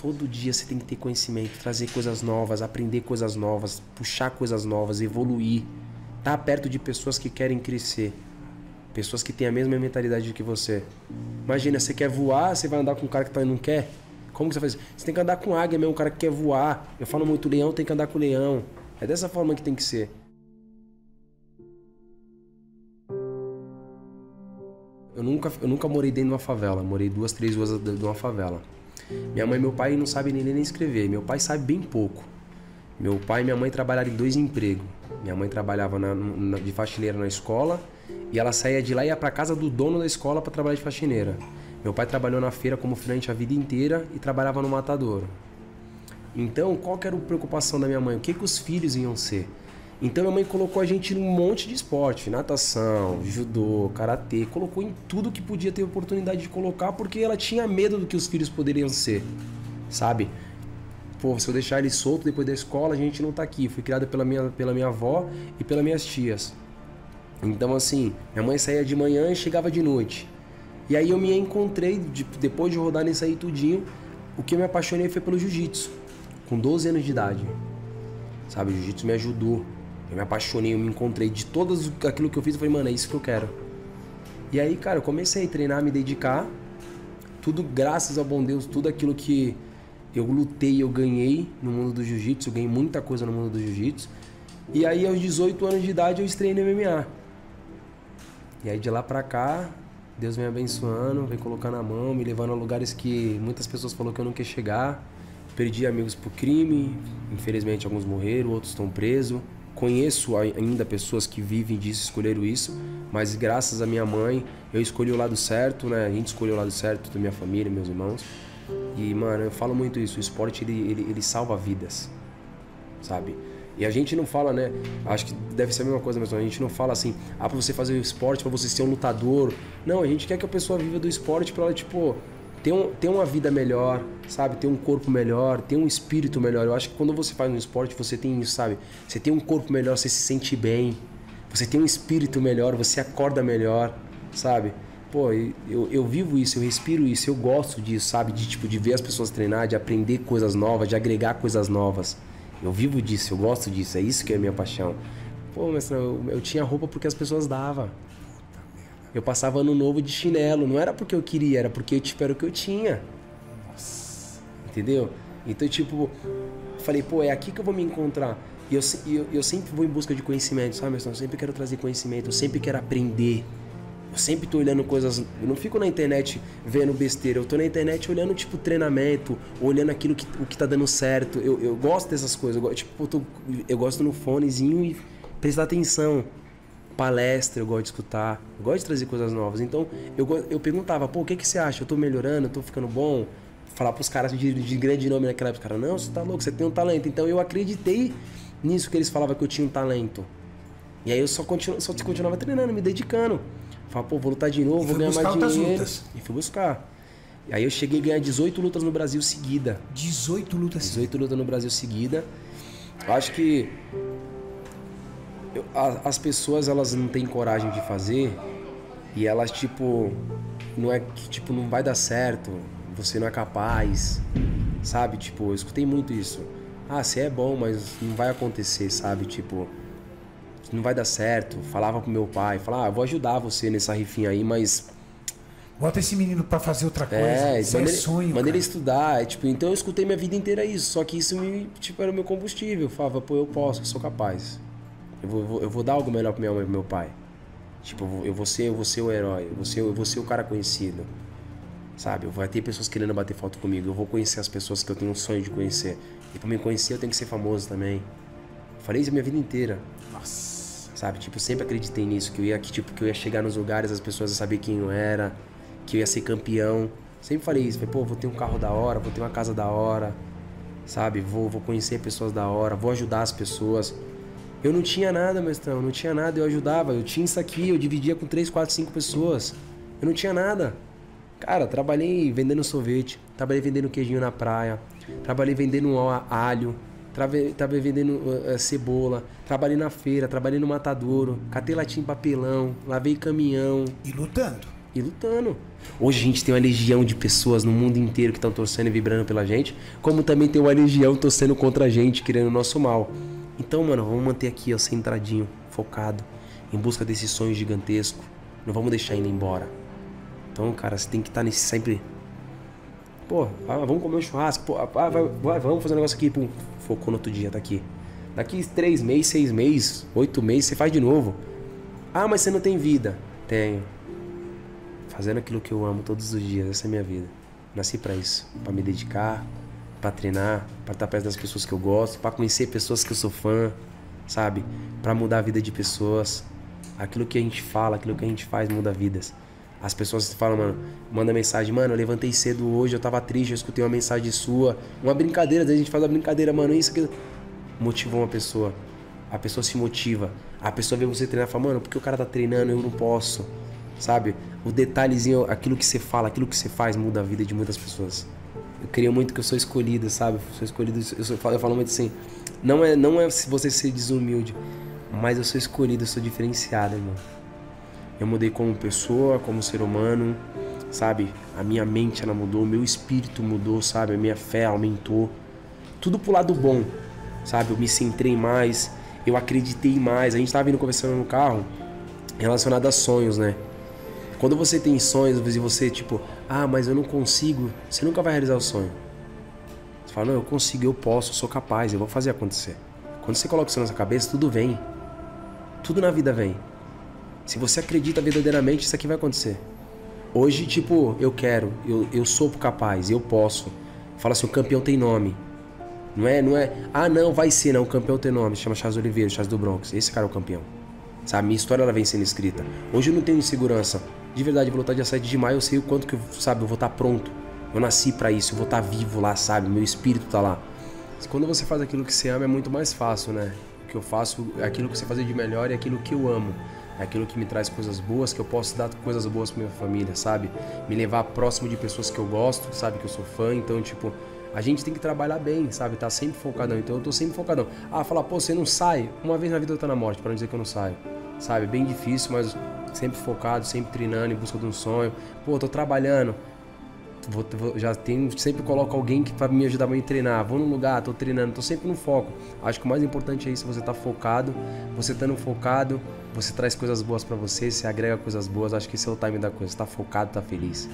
Todo dia você tem que ter conhecimento, trazer coisas novas, aprender coisas novas, puxar coisas novas, evoluir. Tá perto de pessoas que querem crescer. Pessoas que têm a mesma mentalidade que você. Imagina, você quer voar, você vai andar com um cara que tá, não quer? Como que você faz? Você tem que andar com águia mesmo, um cara que quer voar. Eu falo muito, leão tem que andar com leão. É dessa forma que tem que ser. Eu nunca, eu nunca morei dentro de uma favela. Morei duas, três ruas de uma favela. Minha mãe e meu pai não sabem nem ler nem escrever. Meu pai sabe bem pouco. Meu pai e minha mãe trabalharam em dois empregos. Minha mãe trabalhava na, na, de faxineira na escola e ela saía de lá e ia para casa do dono da escola para trabalhar de faxineira. Meu pai trabalhou na feira como frente a vida inteira e trabalhava no matadouro. Então, qual que era a preocupação da minha mãe? O que, que os filhos iam ser? Então, minha mãe colocou a gente num monte de esporte: natação, judô, karatê. Colocou em tudo que podia ter oportunidade de colocar porque ela tinha medo do que os filhos poderiam ser, sabe? Pô, se eu deixar ele solto depois da escola, a gente não tá aqui. Fui criada pela minha, pela minha avó e pelas minhas tias. Então, assim, minha mãe saía de manhã e chegava de noite. E aí eu me encontrei, de, depois de rodar nisso aí tudinho, o que eu me apaixonei foi pelo jiu-jitsu, com 12 anos de idade. Sabe, o jiu-jitsu me ajudou. Eu me apaixonei, eu me encontrei. De todo aquilo que eu fiz, eu falei, mano, é isso que eu quero. E aí, cara, eu comecei a treinar, me dedicar. Tudo graças ao bom Deus, tudo aquilo que eu lutei, eu ganhei no mundo do jiu-jitsu. Eu ganhei muita coisa no mundo do jiu-jitsu. E aí, aos 18 anos de idade, eu estreiei no MMA. E aí, de lá pra cá, Deus vem abençoando, vem colocando a mão, me levando a lugares que muitas pessoas falaram que eu não queria chegar. Perdi amigos por crime, infelizmente alguns morreram, outros estão presos. Conheço ainda pessoas que vivem disso, escolheram isso, mas graças à minha mãe, eu escolhi o lado certo, né? A gente escolheu o lado certo da minha família, meus irmãos. E, mano, eu falo muito isso, o esporte ele, ele, ele salva vidas, sabe? E a gente não fala, né? Acho que deve ser a mesma coisa, mas a gente não fala assim, ah, pra você fazer o esporte, para você ser um lutador. Não, a gente quer que a pessoa viva do esporte pra ela, tipo, ter, um, ter uma vida melhor, sabe? Ter um corpo melhor, ter um espírito melhor. Eu acho que quando você faz um esporte, você tem isso, sabe? Você tem um corpo melhor, você se sente bem. Você tem um espírito melhor, você acorda melhor, sabe? Pô, eu, eu vivo isso, eu respiro isso, eu gosto disso, sabe? De tipo de ver as pessoas treinar, de aprender coisas novas, de agregar coisas novas. Eu vivo disso, eu gosto disso, é isso que é a minha paixão. Pô, mas eu, eu tinha roupa porque as pessoas davam. Eu passava ano novo de chinelo, não era porque eu queria, era porque tipo, era o que eu tinha. Nossa. Entendeu? Então, tipo, falei, pô, é aqui que eu vou me encontrar. E eu, eu, eu sempre vou em busca de conhecimento, sabe, Eu sempre quero trazer conhecimento, eu sempre quero aprender. Eu sempre tô olhando coisas. Eu não fico na internet vendo besteira. Eu tô na internet olhando, tipo, treinamento, olhando aquilo que, o que tá dando certo. Eu, eu gosto dessas coisas. Eu, tipo, eu, tô, eu gosto no fonezinho e prestar atenção. Palestra, eu gosto de escutar. Eu gosto de trazer coisas novas. Então, eu, eu perguntava, pô, o que, que você acha? Eu tô melhorando? Eu tô ficando bom? Falar pros caras de, de grande nome naquela época. Cara, não, você tá louco, você tem um talento. Então, eu acreditei nisso que eles falavam que eu tinha um talento. E aí eu só, continu, só continuava treinando, me dedicando. Falei, pô, vou lutar de novo, vou ganhar mais dinheiro. Lutas. E fui buscar. E aí eu cheguei a ganhar 18 lutas no Brasil seguida. 18 lutas 18 lutas no Brasil seguida. Eu acho que eu, a, as pessoas elas não têm coragem de fazer e elas tipo não é que tipo não vai dar certo, você não é capaz, sabe? Tipo, eu escutei muito isso. Ah, você é bom, mas não vai acontecer, sabe? Tipo, não vai dar certo. Falava pro meu pai, falava, ah, vou ajudar você nessa rifinha aí, mas. Bota esse menino para fazer outra coisa. É, isso é sonho. Manda ele estudar. É, tipo, então eu escutei minha vida inteira isso. Só que isso me, tipo, era o meu combustível. Eu falava, pô, eu posso, eu sou capaz. Eu vou, eu vou dar algo melhor pro minha mãe e pro meu pai. Tipo, eu vou ser, eu vou ser o herói, eu vou ser, eu vou ser o cara conhecido. Sabe? Vai ter pessoas querendo bater foto comigo. Eu vou conhecer as pessoas que eu tenho um sonho de conhecer. E pra me conhecer eu tenho que ser famoso também. falei isso a minha vida inteira. Nossa sabe? Tipo, sempre acreditei nisso, que eu ia, que, tipo, que eu ia chegar nos lugares, as pessoas iam saber quem eu era, que eu ia ser campeão. Sempre falei isso, falei, pô, vou ter um carro da hora, vou ter uma casa da hora, sabe? Vou, vou conhecer pessoas da hora, vou ajudar as pessoas. Eu não tinha nada, mestrão, não tinha nada, eu ajudava. Eu tinha isso aqui, eu dividia com 3, 4, 5 pessoas. Eu não tinha nada. Cara, trabalhei vendendo sorvete, trabalhei vendendo queijinho na praia, trabalhei vendendo alho, Trabalhei vendendo uh, cebola, trabalhei na feira, trabalhei no matadouro, catei latim papelão, lavei caminhão. E lutando. E lutando. Hoje a gente tem uma legião de pessoas no mundo inteiro que estão torcendo e vibrando pela gente, como também tem uma legião torcendo contra a gente, querendo o nosso mal. Então, mano, vamos manter aqui, ó, centradinho, focado, em busca desse sonho gigantesco. Não vamos deixar indo embora. Então, cara, você tem que estar tá nesse sempre. Pô, ah, vamos comer um churrasco. Pô, ah, vai, vai, vamos fazer um negócio aqui. Pum, focou no outro dia, tá aqui. Daqui três meses, seis meses, oito meses, você faz de novo. Ah, mas você não tem vida. Tenho. Fazendo aquilo que eu amo todos os dias. Essa é a minha vida. Nasci para isso. para me dedicar, para treinar, para estar perto das pessoas que eu gosto, para conhecer pessoas que eu sou fã, sabe? Para mudar a vida de pessoas. Aquilo que a gente fala, aquilo que a gente faz muda vidas. As pessoas falam, mano, manda mensagem, mano, eu levantei cedo hoje, eu tava triste, eu escutei uma mensagem sua. Uma brincadeira, às vezes a gente faz uma brincadeira, mano, isso que motivou uma pessoa. A pessoa se motiva. A pessoa vê você treinar e fala, mano, porque o cara tá treinando, eu não posso. Sabe? O detalhezinho, aquilo que você fala, aquilo que você faz muda a vida de muitas pessoas. Eu queria muito que eu sou escolhido, sabe? Sou escolhido, eu, sou, eu falo muito assim, não é, não é você ser desumilde, mas eu sou escolhido, eu sou diferenciado, irmão. Eu mudei como pessoa, como ser humano, sabe? A minha mente ela mudou, meu espírito mudou, sabe? A minha fé aumentou. Tudo pro lado bom, sabe? Eu me centrei mais, eu acreditei mais. A gente tava vindo conversando no carro relacionado a sonhos, né? Quando você tem sonhos e você, tipo, ah, mas eu não consigo, você nunca vai realizar o sonho. Você fala, não, eu consigo, eu posso, eu sou capaz, eu vou fazer acontecer. Quando você coloca isso na sua cabeça, tudo vem. Tudo na vida vem. Se você acredita verdadeiramente, isso aqui vai acontecer. Hoje, tipo, eu quero, eu, eu sou capaz, eu posso. Fala assim, o campeão tem nome. Não é, não é, ah não, vai ser, não, o campeão tem nome, chama Charles Oliveira, Charles do Bronx. Esse cara é o campeão. Sabe, minha história ela vem sendo escrita. Hoje eu não tenho insegurança. De verdade, vou lutar dia 7 de maio, eu sei o quanto que, sabe, eu vou estar pronto. Eu nasci para isso, eu vou estar vivo lá, sabe? Meu espírito tá lá. Quando você faz aquilo que você ama é muito mais fácil, né? O que eu faço é aquilo que você faz de melhor é aquilo que eu amo é aquilo que me traz coisas boas, que eu posso dar coisas boas pra minha família, sabe? Me levar próximo de pessoas que eu gosto, sabe? Que eu sou fã, então, tipo, a gente tem que trabalhar bem, sabe? Tá sempre focadão. Então eu tô sempre focadão. Ah, falar, pô, você não sai? Uma vez na vida eu tô na morte, para não dizer que eu não saio. Sabe? Bem difícil, mas sempre focado, sempre treinando em busca de um sonho. Pô, tô trabalhando. Vou, vou, já tenho, sempre coloco alguém que para me ajudar a me treinar. Vou num lugar, tô treinando, tô sempre no foco. Acho que o mais importante é isso, você tá focado, você estando focado, você traz coisas boas para você, você agrega coisas boas. Acho que esse é o time da coisa. Tá focado, tá feliz.